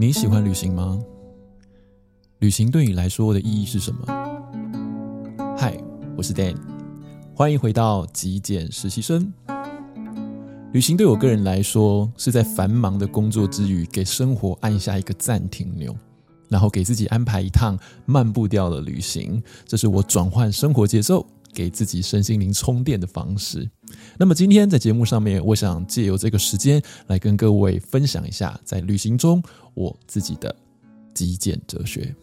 你喜欢旅行吗？旅行对你来说的意义是什么？嗨，我是 Dan，欢迎回到极简实习生。旅行对我个人来说，是在繁忙的工作之余，给生活按下一个暂停钮，然后给自己安排一趟慢步调的旅行。这是我转换生活节奏，给自己身心灵充电的方式。那么今天在节目上面，我想借由这个时间来跟各位分享一下，在旅行中我自己的极简哲学。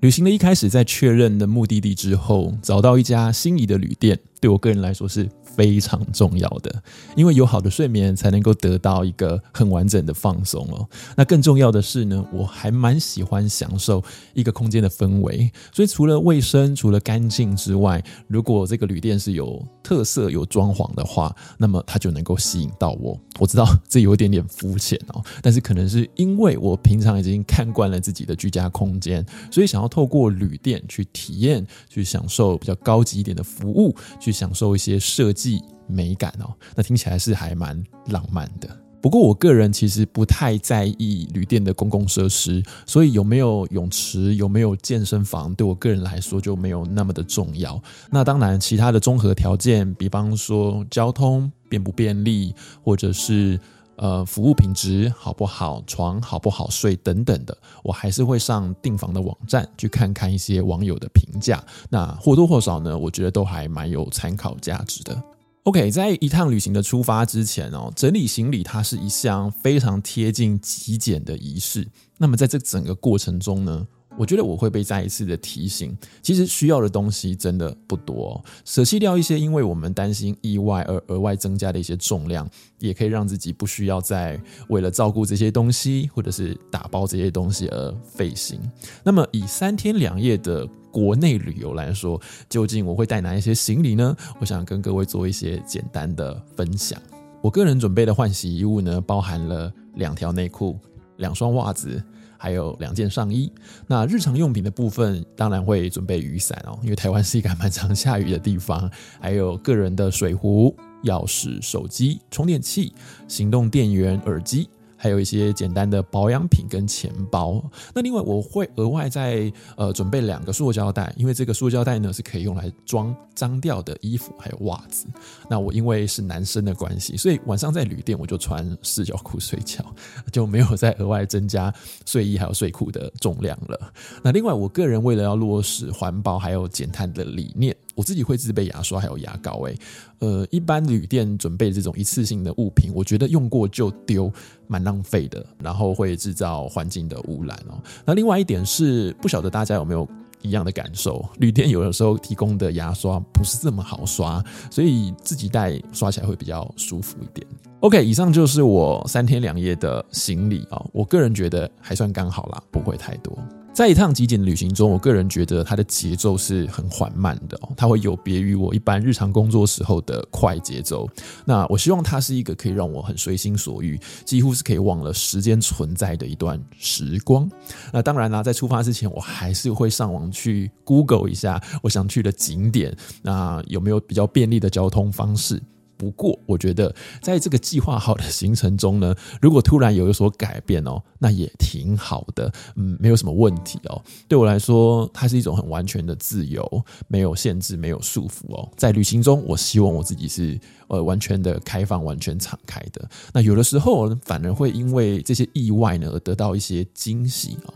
旅行的一开始，在确认的目的地之后，找到一家心仪的旅店，对我个人来说是非常重要的，因为有好的睡眠才能够得到一个很完整的放松哦。那更重要的是呢，我还蛮喜欢享受一个空间的氛围，所以除了卫生、除了干净之外，如果这个旅店是有特色、有装潢的话，那么它就能够吸引到我。我知道这有一点点肤浅哦，但是可能是因为我平常已经看惯了自己的居家空间，所以想要透过旅店去体验、去享受比较高级一点的服务，去享受一些设计。美感哦，那听起来是还蛮浪漫的。不过我个人其实不太在意旅店的公共设施，所以有没有泳池、有没有健身房，对我个人来说就没有那么的重要。那当然，其他的综合条件，比方说交通便不便利，或者是呃服务品质好不好、床好不好睡等等的，我还是会上订房的网站去看看一些网友的评价。那或多或少呢，我觉得都还蛮有参考价值的。OK，在一趟旅行的出发之前哦，整理行李它是一项非常贴近极简的仪式。那么在这整个过程中呢，我觉得我会被再一次的提醒，其实需要的东西真的不多，舍弃掉一些因为我们担心意外而额外增加的一些重量，也可以让自己不需要再为了照顾这些东西或者是打包这些东西而费心。那么以三天两夜的国内旅游来说，究竟我会带哪一些行李呢？我想跟各位做一些简单的分享。我个人准备的换洗衣物呢，包含了两条内裤、两双袜子。还有两件上衣。那日常用品的部分，当然会准备雨伞哦，因为台湾是一个蛮常下雨的地方。还有个人的水壶、钥匙、手机、充电器、行动电源、耳机。还有一些简单的保养品跟钱包。那另外我会额外再呃准备两个塑胶袋，因为这个塑胶袋呢是可以用来装脏掉的衣服还有袜子。那我因为是男生的关系，所以晚上在旅店我就穿四角裤睡觉，就没有再额外增加睡衣还有睡裤的重量了。那另外我个人为了要落实环保还有减碳的理念。我自己会自备牙刷还有牙膏，诶，呃，一般旅店准备这种一次性的物品，我觉得用过就丢，蛮浪费的，然后会制造环境的污染哦。那另外一点是，不晓得大家有没有一样的感受，旅店有的时候提供的牙刷不是这么好刷，所以自己带刷起来会比较舒服一点。OK，以上就是我三天两夜的行李啊，我个人觉得还算刚好啦，不会太多。在一趟极简旅行中，我个人觉得它的节奏是很缓慢的哦，它会有别于我一般日常工作时候的快节奏。那我希望它是一个可以让我很随心所欲，几乎是可以忘了时间存在的一段时光。那当然啦，在出发之前，我还是会上网去 Google 一下我想去的景点，那有没有比较便利的交通方式。不过，我觉得在这个计划好的行程中呢，如果突然有有所改变哦，那也挺好的，嗯，没有什么问题哦。对我来说，它是一种很完全的自由，没有限制，没有束缚哦。在旅行中，我希望我自己是呃完全的开放，完全敞开的。那有的时候反而会因为这些意外呢，而得到一些惊喜啊。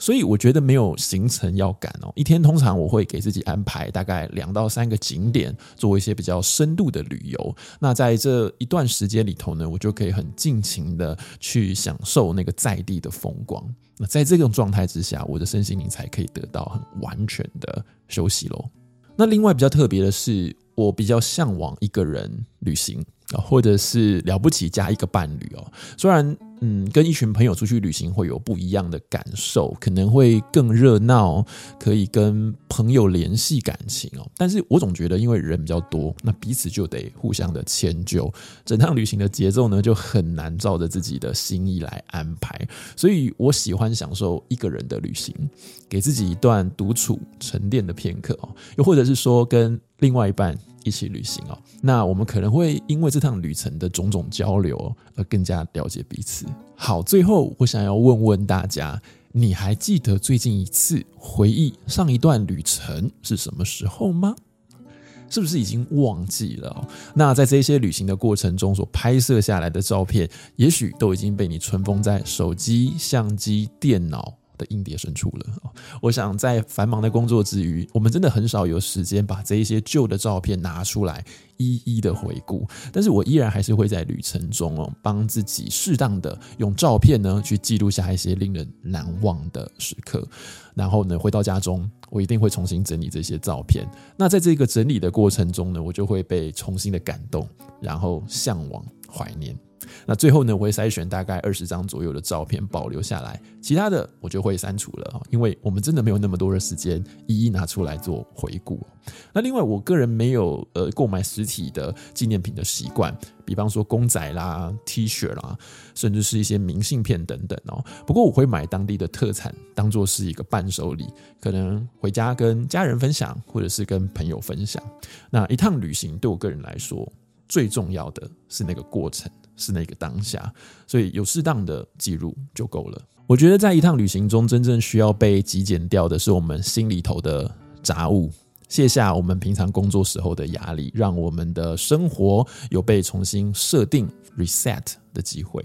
所以我觉得没有行程要赶哦，一天通常我会给自己安排大概两到三个景点，做一些比较深度的旅游。那在这一段时间里头呢，我就可以很尽情的去享受那个在地的风光。那在这种状态之下，我的身心灵才可以得到很完全的休息喽。那另外比较特别的是，我比较向往一个人旅行啊，或者是了不起加一个伴侣哦，虽然。嗯，跟一群朋友出去旅行会有不一样的感受，可能会更热闹，可以跟朋友联系感情哦。但是我总觉得，因为人比较多，那彼此就得互相的迁就，整趟旅行的节奏呢就很难照着自己的心意来安排。所以我喜欢享受一个人的旅行，给自己一段独处沉淀的片刻哦。又或者是说，跟另外一半一起旅行哦。那我们可能会因为这趟旅程的种种交流而更加了解彼此。好，最后我想要问问大家，你还记得最近一次回忆上一段旅程是什么时候吗？是不是已经忘记了？那在这些旅行的过程中所拍摄下来的照片，也许都已经被你存封在手机、相机、电脑的硬碟深处了。我想在繁忙的工作之余，我们真的很少有时间把这一些旧的照片拿出来一一的回顾。但是我依然还是会在旅程中哦，帮自己适当的用照片呢去记录下一些令人难忘的时刻。然后呢，回到家中，我一定会重新整理这些照片。那在这个整理的过程中呢，我就会被重新的感动，然后向往、怀念。那最后呢，我会筛选大概二十张左右的照片保留下来，其他的我就会删除了，因为我们真的没有那么多的时间一一拿出来做回顾。那另外，我个人没有呃购买实体的纪念品的习惯，比方说公仔啦、T 恤啦，甚至是一些明信片等等哦。不过我会买当地的特产，当做是一个伴手礼，可能回家跟家人分享，或者是跟朋友分享。那一趟旅行对我个人来说，最重要的是那个过程。是那个当下，所以有适当的记录就够了。我觉得在一趟旅行中，真正需要被极简掉的是我们心里头的杂物，卸下我们平常工作时候的压力，让我们的生活有被重新设定 reset 的机会。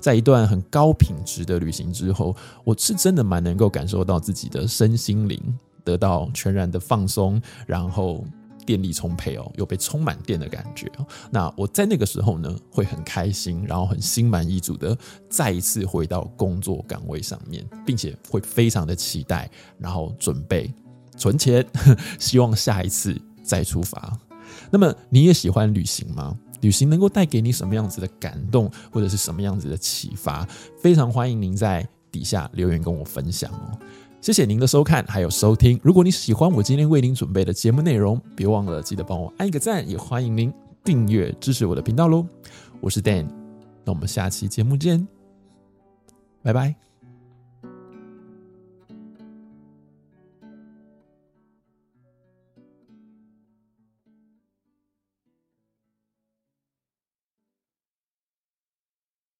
在一段很高品质的旅行之后，我是真的蛮能够感受到自己的身心灵得到全然的放松，然后。电力充沛哦，有被充满电的感觉。那我在那个时候呢，会很开心，然后很心满意足的再一次回到工作岗位上面，并且会非常的期待，然后准备存钱，希望下一次再出发。那么你也喜欢旅行吗？旅行能够带给你什么样子的感动，或者是什么样子的启发？非常欢迎您在底下留言跟我分享哦。谢谢您的收看，还有收听。如果你喜欢我今天为您准备的节目内容，别忘了记得帮我按一个赞，也欢迎您订阅支持我的频道喽。我是 Dan，那我们下期节目见，拜拜。